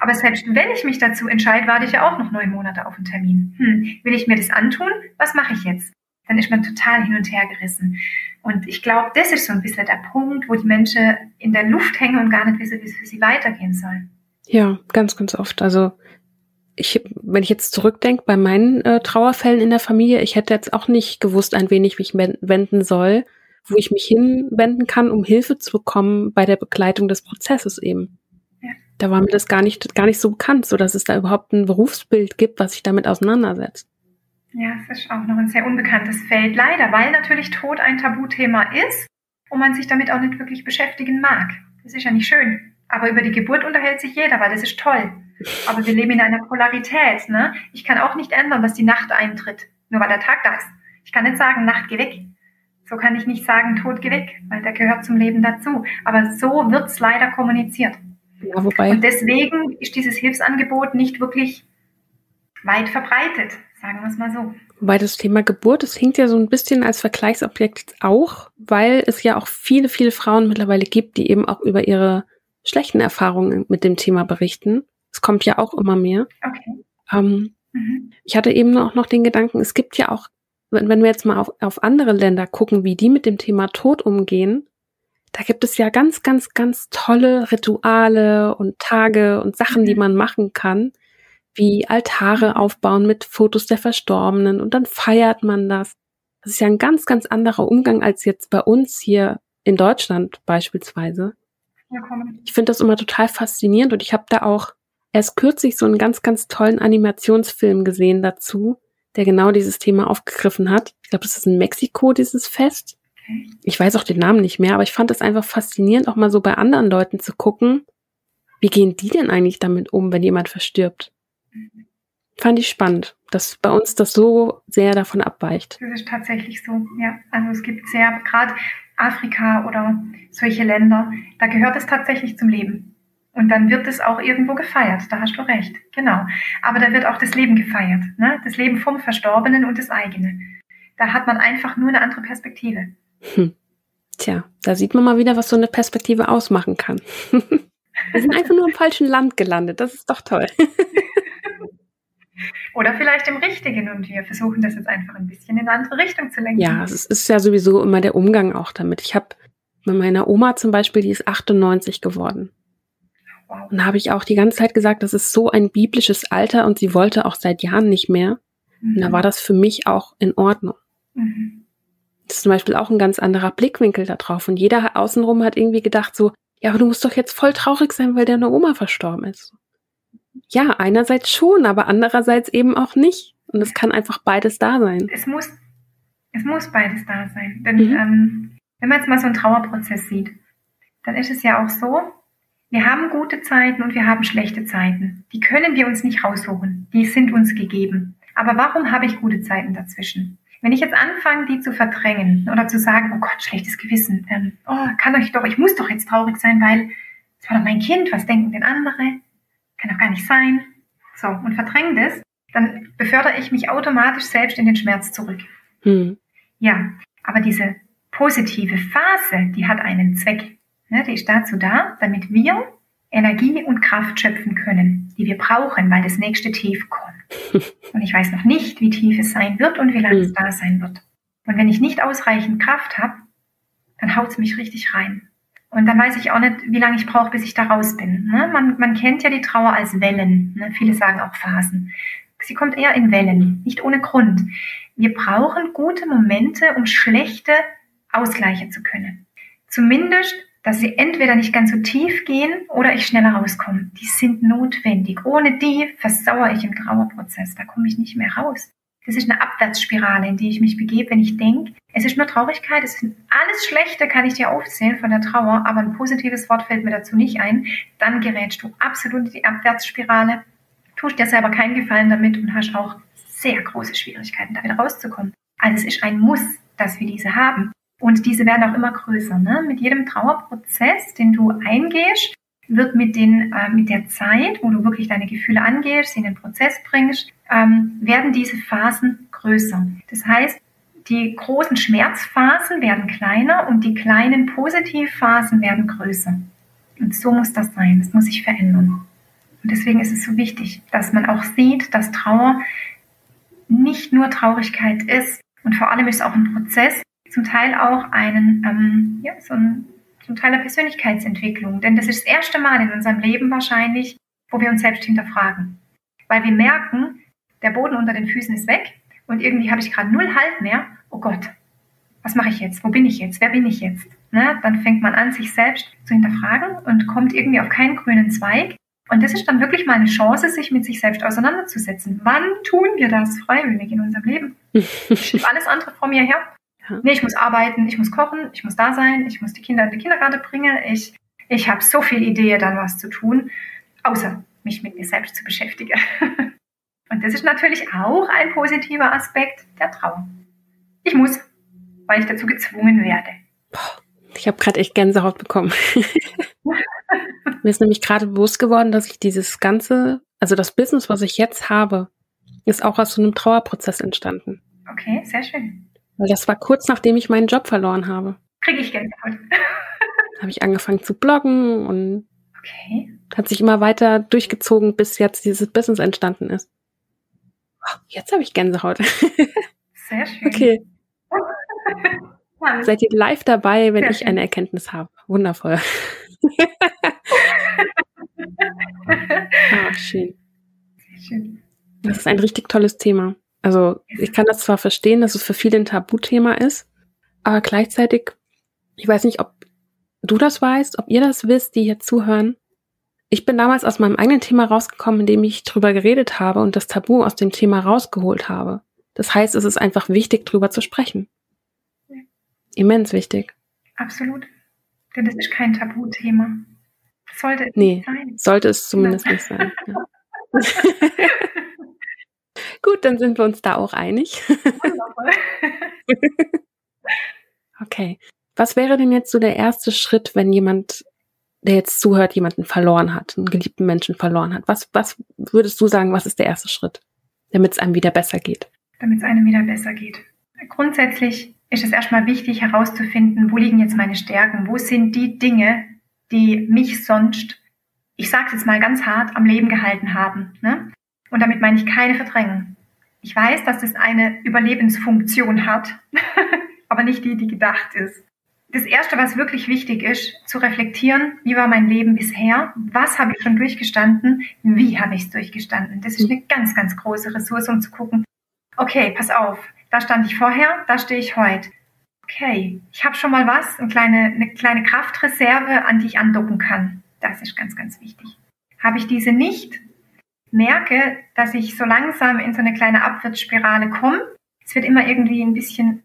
Aber selbst wenn ich mich dazu entscheide, warte ich ja auch noch neun Monate auf einen Termin. Hm, will ich mir das antun? Was mache ich jetzt? Dann ist man total hin und her gerissen. Und ich glaube, das ist so ein bisschen der Punkt, wo die Menschen in der Luft hängen und gar nicht wissen, wie es für sie weitergehen soll. Ja, ganz, ganz oft. Also ich, wenn ich jetzt zurückdenke bei meinen äh, Trauerfällen in der Familie, ich hätte jetzt auch nicht gewusst, ein wenig, wie ich wenden soll, wo ich mich hinwenden kann, um Hilfe zu bekommen bei der Begleitung des Prozesses eben. Ja, Da war mir das gar nicht, gar nicht so bekannt, so dass es da überhaupt ein Berufsbild gibt, was sich damit auseinandersetzt. Ja, es ist auch noch ein sehr unbekanntes Feld, leider, weil natürlich Tod ein Tabuthema ist und man sich damit auch nicht wirklich beschäftigen mag. Das ist ja nicht schön. Aber über die Geburt unterhält sich jeder, weil das ist toll. Aber wir leben in einer Polarität. Ne? Ich kann auch nicht ändern, dass die Nacht eintritt, nur weil der Tag da ist. Ich kann nicht sagen, Nacht, geh weg. So kann ich nicht sagen, Tod, geh weg, weil der gehört zum Leben dazu. Aber so wird's leider kommuniziert. Ja, wobei. Und deswegen ist dieses Hilfsangebot nicht wirklich weit verbreitet, sagen wir es mal so. Wobei das Thema Geburt, das hinkt ja so ein bisschen als Vergleichsobjekt auch, weil es ja auch viele, viele Frauen mittlerweile gibt, die eben auch über ihre schlechten Erfahrungen mit dem Thema berichten. Es kommt ja auch immer mehr. Okay. Ähm, mhm. Ich hatte eben auch noch den Gedanken, es gibt ja auch, wenn, wenn wir jetzt mal auf, auf andere Länder gucken, wie die mit dem Thema Tod umgehen, da gibt es ja ganz, ganz, ganz tolle Rituale und Tage und Sachen, die mhm. man machen kann, wie Altare aufbauen mit Fotos der Verstorbenen und dann feiert man das. Das ist ja ein ganz, ganz anderer Umgang als jetzt bei uns hier in Deutschland beispielsweise. Ich finde das immer total faszinierend und ich habe da auch erst kürzlich so einen ganz, ganz tollen Animationsfilm gesehen dazu, der genau dieses Thema aufgegriffen hat. Ich glaube, das ist in Mexiko, dieses Fest. Ich weiß auch den Namen nicht mehr, aber ich fand es einfach faszinierend, auch mal so bei anderen Leuten zu gucken, wie gehen die denn eigentlich damit um, wenn jemand verstirbt? Fand ich spannend, dass bei uns das so sehr davon abweicht. Das ist tatsächlich so, ja. Also es gibt sehr, gerade Afrika oder solche Länder, da gehört es tatsächlich zum Leben. Und dann wird es auch irgendwo gefeiert, da hast du recht, genau. Aber da wird auch das Leben gefeiert, ne? das Leben vom Verstorbenen und das eigene. Da hat man einfach nur eine andere Perspektive. Hm. Tja, da sieht man mal wieder, was so eine Perspektive ausmachen kann. Wir sind einfach nur im falschen Land gelandet, das ist doch toll. Oder vielleicht im Richtigen und wir versuchen das jetzt einfach ein bisschen in eine andere Richtung zu lenken. Ja, es ist ja sowieso immer der Umgang auch damit. Ich habe bei meiner Oma zum Beispiel, die ist 98 geworden. Und da habe ich auch die ganze Zeit gesagt, das ist so ein biblisches Alter und sie wollte auch seit Jahren nicht mehr. Mhm. Und da mhm. war das für mich auch in Ordnung. Mhm. Das ist zum Beispiel auch ein ganz anderer Blickwinkel da drauf. Und jeder außenrum hat irgendwie gedacht so, ja, aber du musst doch jetzt voll traurig sein, weil deine Oma verstorben ist. Ja, einerseits schon, aber andererseits eben auch nicht. Und es kann einfach beides da sein. Es muss, es muss beides da sein. Denn mhm. ähm, wenn man jetzt mal so einen Trauerprozess sieht, dann ist es ja auch so, wir haben gute Zeiten und wir haben schlechte Zeiten. Die können wir uns nicht raussuchen. Die sind uns gegeben. Aber warum habe ich gute Zeiten dazwischen? Wenn ich jetzt anfange, die zu verdrängen oder zu sagen, oh Gott, schlechtes Gewissen, ähm, oh, kann euch doch, ich muss doch jetzt traurig sein, weil es war doch mein Kind, was denken denn andere? kann doch gar nicht sein. So, und verdränge das, dann befördere ich mich automatisch selbst in den Schmerz zurück. Hm. Ja, aber diese positive Phase, die hat einen Zweck. Ne, die ist dazu da, damit wir Energie und Kraft schöpfen können, die wir brauchen, weil das nächste Tief kommt. Und ich weiß noch nicht, wie tief es sein wird und wie lange es hm. da sein wird. Und wenn ich nicht ausreichend Kraft habe, dann haut es mich richtig rein. Und dann weiß ich auch nicht, wie lange ich brauche, bis ich da raus bin. Ne? Man, man kennt ja die Trauer als Wellen. Ne? Viele sagen auch Phasen. Sie kommt eher in Wellen, nicht ohne Grund. Wir brauchen gute Momente, um schlechte ausgleichen zu können. Zumindest, dass sie entweder nicht ganz so tief gehen oder ich schneller rauskomme. Die sind notwendig. Ohne die versauere ich im Trauerprozess. Da komme ich nicht mehr raus. Das ist eine Abwärtsspirale, in die ich mich begebe, wenn ich denke, es ist nur Traurigkeit, es ist alles Schlechte, kann ich dir aufzählen von der Trauer, aber ein positives Wort fällt mir dazu nicht ein. Dann gerätst du absolut in die Abwärtsspirale, tust dir selber keinen Gefallen damit und hast auch sehr große Schwierigkeiten, da wieder rauszukommen. Also es ist ein Muss, dass wir diese haben. Und diese werden auch immer größer. Ne? Mit jedem Trauerprozess, den du eingehst, wird mit, den, äh, mit der Zeit, wo du wirklich deine Gefühle angehst, sie in den Prozess bringst, ähm, werden diese Phasen größer. Das heißt, die großen Schmerzphasen werden kleiner und die kleinen Positivphasen werden größer. Und so muss das sein. Das muss sich verändern. Und deswegen ist es so wichtig, dass man auch sieht, dass Trauer nicht nur Traurigkeit ist. Und vor allem ist es auch ein Prozess, zum Teil auch einen, ähm, ja, so ein, zum Teil eine Persönlichkeitsentwicklung. Denn das ist das erste Mal in unserem Leben wahrscheinlich, wo wir uns selbst hinterfragen. Weil wir merken, der Boden unter den Füßen ist weg und irgendwie habe ich gerade null Halt mehr. Oh Gott, was mache ich jetzt? Wo bin ich jetzt? Wer bin ich jetzt? Ne? Dann fängt man an, sich selbst zu hinterfragen und kommt irgendwie auf keinen grünen Zweig, Und das ist dann wirklich mal eine Chance, sich mit sich selbst auseinanderzusetzen. Wann tun wir das freiwillig in unserem Leben? Ich schiebe alles andere vor mir her. Nee, ich muss arbeiten, ich muss kochen, ich muss da sein, ich muss die Kinder in die Kindergarten bringen. Ich, ich habe so viel Idee, dann was zu tun, außer mich mit mir selbst zu beschäftigen. Und das ist natürlich auch ein positiver Aspekt der Trauer. Ich muss, weil ich dazu gezwungen werde. Ich habe gerade echt Gänsehaut bekommen. Mir ist nämlich gerade bewusst geworden, dass ich dieses ganze, also das Business, was ich jetzt habe, ist auch aus so einem Trauerprozess entstanden. Okay, sehr schön. Weil das war kurz nachdem ich meinen Job verloren habe. Kriege ich Gänsehaut. habe ich angefangen zu bloggen und okay. hat sich immer weiter durchgezogen, bis jetzt dieses Business entstanden ist. Jetzt habe ich Gänsehaut. Sehr schön. Okay. Seid ihr live dabei, wenn Sehr ich schön. eine Erkenntnis habe? Wundervoll. ah, schön. schön. Das ist ein richtig tolles Thema. Also ich kann das zwar verstehen, dass es für viele ein Tabuthema ist, aber gleichzeitig, ich weiß nicht, ob du das weißt, ob ihr das wisst, die hier zuhören. Ich bin damals aus meinem eigenen Thema rausgekommen, indem ich drüber geredet habe und das Tabu aus dem Thema rausgeholt habe. Das heißt, es ist einfach wichtig, drüber zu sprechen. Ja. Immens wichtig. Absolut. Denn das ist kein Tabuthema. Sollte es nee, nicht sein. Sollte es zumindest nicht sein. Ja. Gut, dann sind wir uns da auch einig. okay. Was wäre denn jetzt so der erste Schritt, wenn jemand, der jetzt zuhört, jemanden verloren hat, einen geliebten Menschen verloren hat? Was, was würdest du sagen, was ist der erste Schritt, damit es einem wieder besser geht? Damit es einem wieder besser geht. Grundsätzlich ist es erstmal wichtig herauszufinden, wo liegen jetzt meine Stärken? Wo sind die Dinge, die mich sonst, ich sage es jetzt mal ganz hart, am Leben gehalten haben? Ne? Und damit meine ich keine Verdrängung. Ich weiß, dass es eine Überlebensfunktion hat, aber nicht die, die gedacht ist das Erste, was wirklich wichtig ist, zu reflektieren, wie war mein Leben bisher, was habe ich schon durchgestanden, wie habe ich es durchgestanden. Das ist eine ganz, ganz große Ressource, um zu gucken, okay, pass auf, da stand ich vorher, da stehe ich heute. Okay, ich habe schon mal was, eine kleine, eine kleine Kraftreserve, an die ich andocken kann. Das ist ganz, ganz wichtig. Habe ich diese nicht, merke, dass ich so langsam in so eine kleine Abwärtsspirale komme. Es wird immer irgendwie ein bisschen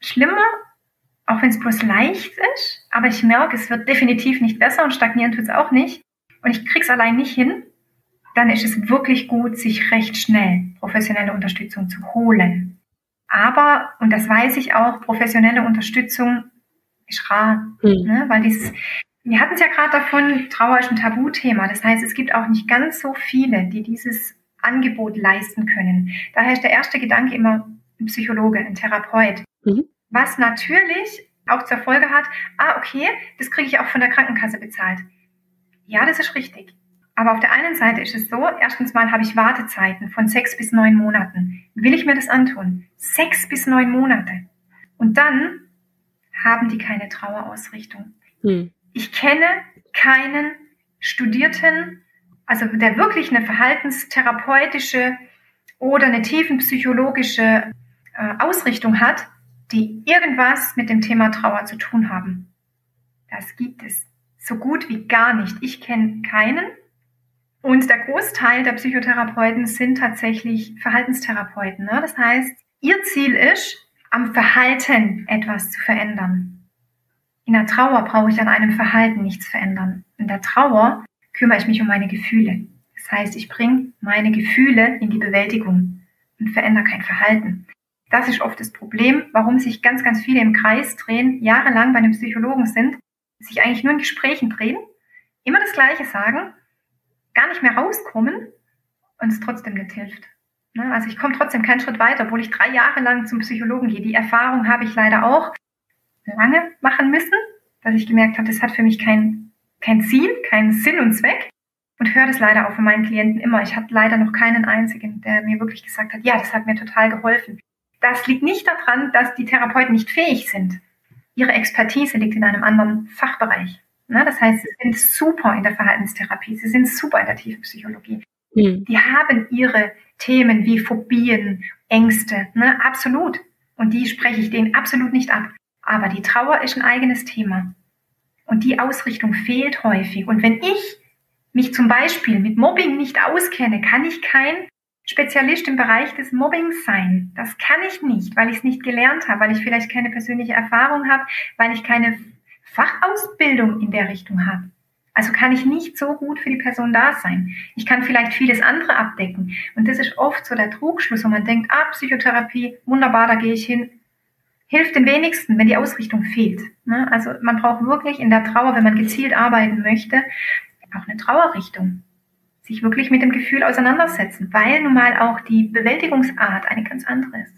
schlimmer auch wenn es bloß leicht ist, aber ich merke, es wird definitiv nicht besser und stagnieren tut es auch nicht und ich krieg's allein nicht hin, dann ist es wirklich gut, sich recht schnell professionelle Unterstützung zu holen. Aber, und das weiß ich auch, professionelle Unterstützung ist rar, mhm. ne? weil dieses, wir hatten es ja gerade davon, Trauer ist ein Tabuthema. Das heißt, es gibt auch nicht ganz so viele, die dieses Angebot leisten können. Daher ist der erste Gedanke immer ein Psychologe, ein Therapeut. Mhm was natürlich auch zur Folge hat, ah, okay, das kriege ich auch von der Krankenkasse bezahlt. Ja, das ist richtig. Aber auf der einen Seite ist es so, erstens mal habe ich Wartezeiten von sechs bis neun Monaten. Will ich mir das antun? Sechs bis neun Monate. Und dann haben die keine Trauerausrichtung. Hm. Ich kenne keinen Studierten, also der wirklich eine verhaltenstherapeutische oder eine tiefenpsychologische äh, Ausrichtung hat, die irgendwas mit dem Thema Trauer zu tun haben. Das gibt es so gut wie gar nicht. Ich kenne keinen. Und der Großteil der Psychotherapeuten sind tatsächlich Verhaltenstherapeuten. Ne? Das heißt, ihr Ziel ist, am Verhalten etwas zu verändern. In der Trauer brauche ich an einem Verhalten nichts verändern. In der Trauer kümmere ich mich um meine Gefühle. Das heißt, ich bringe meine Gefühle in die Bewältigung und verändere kein Verhalten. Das ist oft das Problem, warum sich ganz, ganz viele im Kreis drehen, jahrelang bei einem Psychologen sind, sich eigentlich nur in Gesprächen drehen, immer das Gleiche sagen, gar nicht mehr rauskommen und es trotzdem nicht hilft. Ne? Also ich komme trotzdem keinen Schritt weiter, obwohl ich drei Jahre lang zum Psychologen gehe. Die Erfahrung habe ich leider auch lange machen müssen, dass ich gemerkt habe, das hat für mich kein, kein Ziel, keinen Sinn und Zweck und höre das leider auch von meinen Klienten immer. Ich hatte leider noch keinen einzigen, der mir wirklich gesagt hat, ja, das hat mir total geholfen. Das liegt nicht daran, dass die Therapeuten nicht fähig sind. Ihre Expertise liegt in einem anderen Fachbereich. Ne? Das heißt, sie sind super in der Verhaltenstherapie, sie sind super in der tiefen Psychologie. Mhm. Die haben ihre Themen wie Phobien, Ängste, ne? absolut. Und die spreche ich denen absolut nicht ab. Aber die Trauer ist ein eigenes Thema. Und die Ausrichtung fehlt häufig. Und wenn ich mich zum Beispiel mit Mobbing nicht auskenne, kann ich kein Spezialist im Bereich des Mobbings sein. Das kann ich nicht, weil ich es nicht gelernt habe, weil ich vielleicht keine persönliche Erfahrung habe, weil ich keine Fachausbildung in der Richtung habe. Also kann ich nicht so gut für die Person da sein. Ich kann vielleicht vieles andere abdecken. Und das ist oft so der Trugschluss, wo man denkt, ah, Psychotherapie, wunderbar, da gehe ich hin. Hilft den wenigsten, wenn die Ausrichtung fehlt. Ne? Also man braucht wirklich in der Trauer, wenn man gezielt arbeiten möchte, auch eine Trauerrichtung. Sich wirklich mit dem Gefühl auseinandersetzen, weil nun mal auch die Bewältigungsart eine ganz andere ist.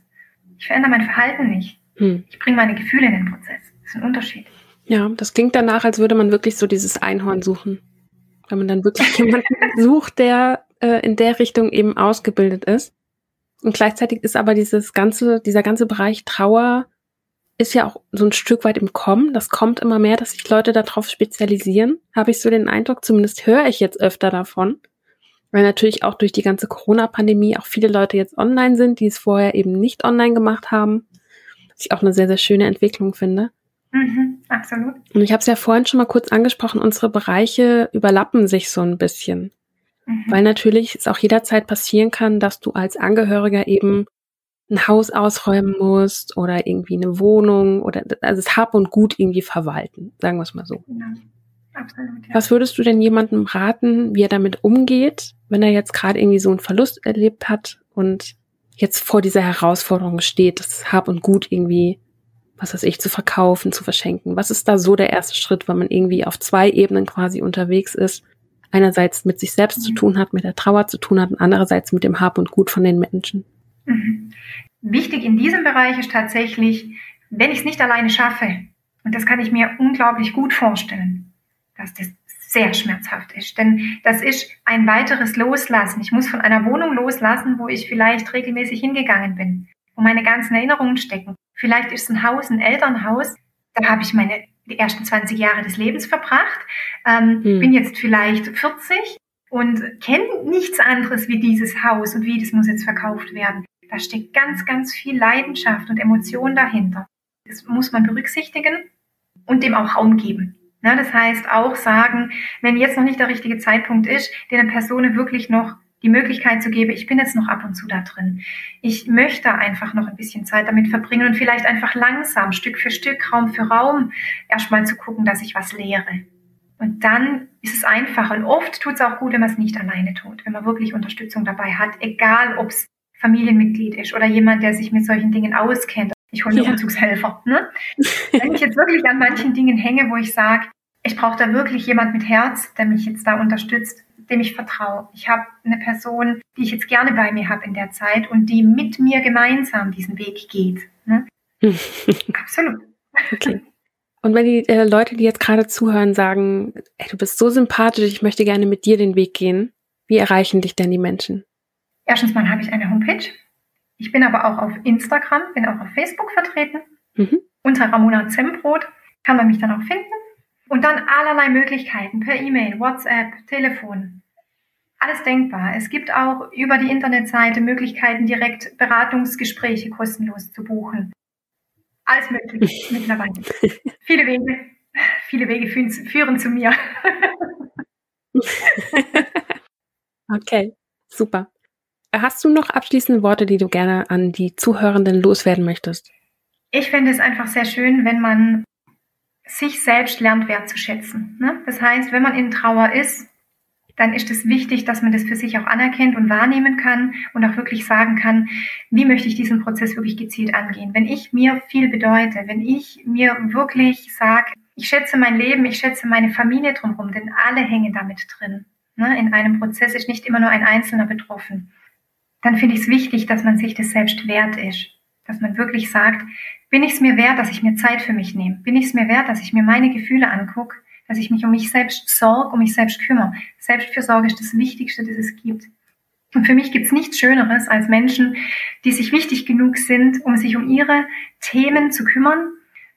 Ich verändere mein Verhalten nicht. Hm. Ich bringe meine Gefühle in den Prozess. Das ist ein Unterschied. Ja, das klingt danach, als würde man wirklich so dieses Einhorn suchen. Wenn man dann wirklich jemanden sucht, der äh, in der Richtung eben ausgebildet ist. Und gleichzeitig ist aber dieses ganze, dieser ganze Bereich Trauer ist ja auch so ein Stück weit im Kommen. Das kommt immer mehr, dass sich Leute darauf spezialisieren. Habe ich so den Eindruck, zumindest höre ich jetzt öfter davon. Weil natürlich auch durch die ganze Corona-Pandemie auch viele Leute jetzt online sind, die es vorher eben nicht online gemacht haben. Was ich auch eine sehr, sehr schöne Entwicklung finde. Mhm, absolut. Und ich habe es ja vorhin schon mal kurz angesprochen, unsere Bereiche überlappen sich so ein bisschen. Mhm. Weil natürlich es auch jederzeit passieren kann, dass du als Angehöriger eben ein Haus ausräumen musst oder irgendwie eine Wohnung oder also das Hab und Gut irgendwie verwalten, sagen wir es mal so. Ja, absolut, ja. Was würdest du denn jemandem raten, wie er damit umgeht, wenn er jetzt gerade irgendwie so einen Verlust erlebt hat und jetzt vor dieser Herausforderung steht, das Hab und Gut irgendwie was weiß ich, zu verkaufen, zu verschenken? Was ist da so der erste Schritt, wenn man irgendwie auf zwei Ebenen quasi unterwegs ist? Einerseits mit sich selbst zu tun hat, mit der Trauer zu tun hat und andererseits mit dem Hab und Gut von den Menschen. Mhm. Wichtig in diesem Bereich ist tatsächlich, wenn ich es nicht alleine schaffe, und das kann ich mir unglaublich gut vorstellen, dass das sehr schmerzhaft ist. Denn das ist ein weiteres Loslassen. Ich muss von einer Wohnung loslassen, wo ich vielleicht regelmäßig hingegangen bin, wo meine ganzen Erinnerungen stecken. Vielleicht ist ein Haus, ein Elternhaus, da habe ich meine die ersten 20 Jahre des Lebens verbracht, ähm, hm. bin jetzt vielleicht 40 und kenne nichts anderes wie dieses Haus und wie das muss jetzt verkauft werden. Da steckt ganz, ganz viel Leidenschaft und Emotion dahinter. Das muss man berücksichtigen und dem auch Raum geben. Ja, das heißt auch sagen, wenn jetzt noch nicht der richtige Zeitpunkt ist, den Person wirklich noch die Möglichkeit zu geben, ich bin jetzt noch ab und zu da drin. Ich möchte einfach noch ein bisschen Zeit damit verbringen und vielleicht einfach langsam, Stück für Stück, Raum für Raum, erstmal zu gucken, dass ich was lehre. Und dann ist es einfach. Und oft tut es auch gut, wenn man es nicht alleine tut, wenn man wirklich Unterstützung dabei hat, egal ob es Familienmitglied ist oder jemand, der sich mit solchen Dingen auskennt. Ich hole ja. Umzugshelfer. Ne? Wenn ich jetzt wirklich an manchen Dingen hänge, wo ich sage, ich brauche da wirklich jemand mit Herz, der mich jetzt da unterstützt, dem ich vertraue. Ich habe eine Person, die ich jetzt gerne bei mir habe in der Zeit und die mit mir gemeinsam diesen Weg geht. Ne? Absolut. Okay. Und wenn die äh, Leute, die jetzt gerade zuhören, sagen, ey, du bist so sympathisch, ich möchte gerne mit dir den Weg gehen, wie erreichen dich denn die Menschen? Erstens mal habe ich eine Homepage. Ich bin aber auch auf Instagram, bin auch auf Facebook vertreten. Mhm. Unter Ramona Zembrot kann man mich dann auch finden. Und dann allerlei Möglichkeiten per E-Mail, WhatsApp, Telefon. Alles denkbar. Es gibt auch über die Internetseite Möglichkeiten, direkt Beratungsgespräche kostenlos zu buchen. Alles möglich mittlerweile. Viele Wege. Viele Wege führen, führen zu mir. okay, super. Hast du noch abschließende Worte, die du gerne an die Zuhörenden loswerden möchtest? Ich finde es einfach sehr schön, wenn man sich selbst lernt wertzuschätzen. Ne? Das heißt, wenn man in Trauer ist, dann ist es wichtig, dass man das für sich auch anerkennt und wahrnehmen kann und auch wirklich sagen kann, wie möchte ich diesen Prozess wirklich gezielt angehen. Wenn ich mir viel bedeute, wenn ich mir wirklich sage, ich schätze mein Leben, ich schätze meine Familie drumherum, denn alle hängen damit drin. Ne? In einem Prozess ist nicht immer nur ein Einzelner betroffen. Dann finde ich es wichtig, dass man sich das selbst wert ist. Dass man wirklich sagt, bin ich es mir wert, dass ich mir Zeit für mich nehme? Bin ich es mir wert, dass ich mir meine Gefühle angucke? Dass ich mich um mich selbst sorge, um mich selbst kümmere? Selbstfürsorge ist das Wichtigste, das es gibt. Und für mich gibt es nichts Schöneres als Menschen, die sich wichtig genug sind, um sich um ihre Themen zu kümmern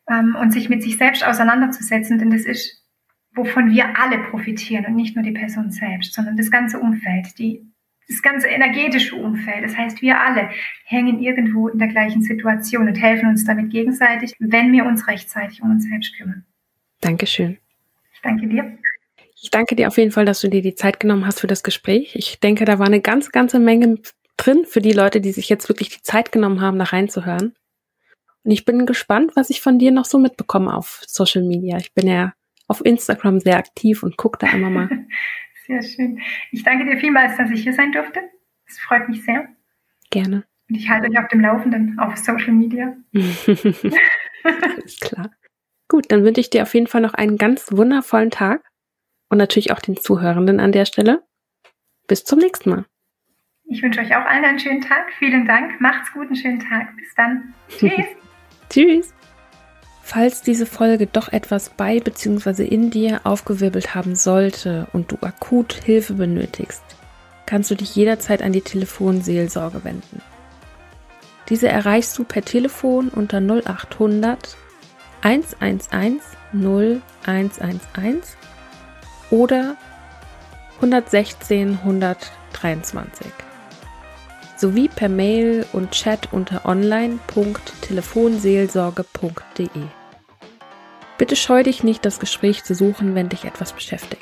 ähm, und sich mit sich selbst auseinanderzusetzen. Denn das ist, wovon wir alle profitieren und nicht nur die Person selbst, sondern das ganze Umfeld, die das ganze energetische Umfeld. Das heißt, wir alle hängen irgendwo in der gleichen Situation und helfen uns damit gegenseitig, wenn wir uns rechtzeitig um uns selbst kümmern. Dankeschön. Ich danke dir. Ich danke dir auf jeden Fall, dass du dir die Zeit genommen hast für das Gespräch. Ich denke, da war eine ganz, ganze Menge drin für die Leute, die sich jetzt wirklich die Zeit genommen haben, da reinzuhören. Und ich bin gespannt, was ich von dir noch so mitbekomme auf Social Media. Ich bin ja auf Instagram sehr aktiv und gucke da immer mal. Sehr schön. Ich danke dir vielmals, dass ich hier sein durfte. Es freut mich sehr. Gerne. Und ich halte euch auf dem Laufenden auf Social Media. Alles klar. Gut, dann wünsche ich dir auf jeden Fall noch einen ganz wundervollen Tag und natürlich auch den Zuhörenden an der Stelle. Bis zum nächsten Mal. Ich wünsche euch auch allen einen schönen Tag. Vielen Dank. Macht's gut, einen schönen Tag. Bis dann. Tschüss. Tschüss. Falls diese Folge doch etwas bei bzw. in dir aufgewirbelt haben sollte und du akut Hilfe benötigst, kannst du dich jederzeit an die Telefonseelsorge wenden. Diese erreichst du per Telefon unter 0800 111 0111 oder 116 123 sowie per Mail und Chat unter online.telefonseelsorge.de. Bitte scheu dich nicht, das Gespräch zu suchen, wenn dich etwas beschäftigt.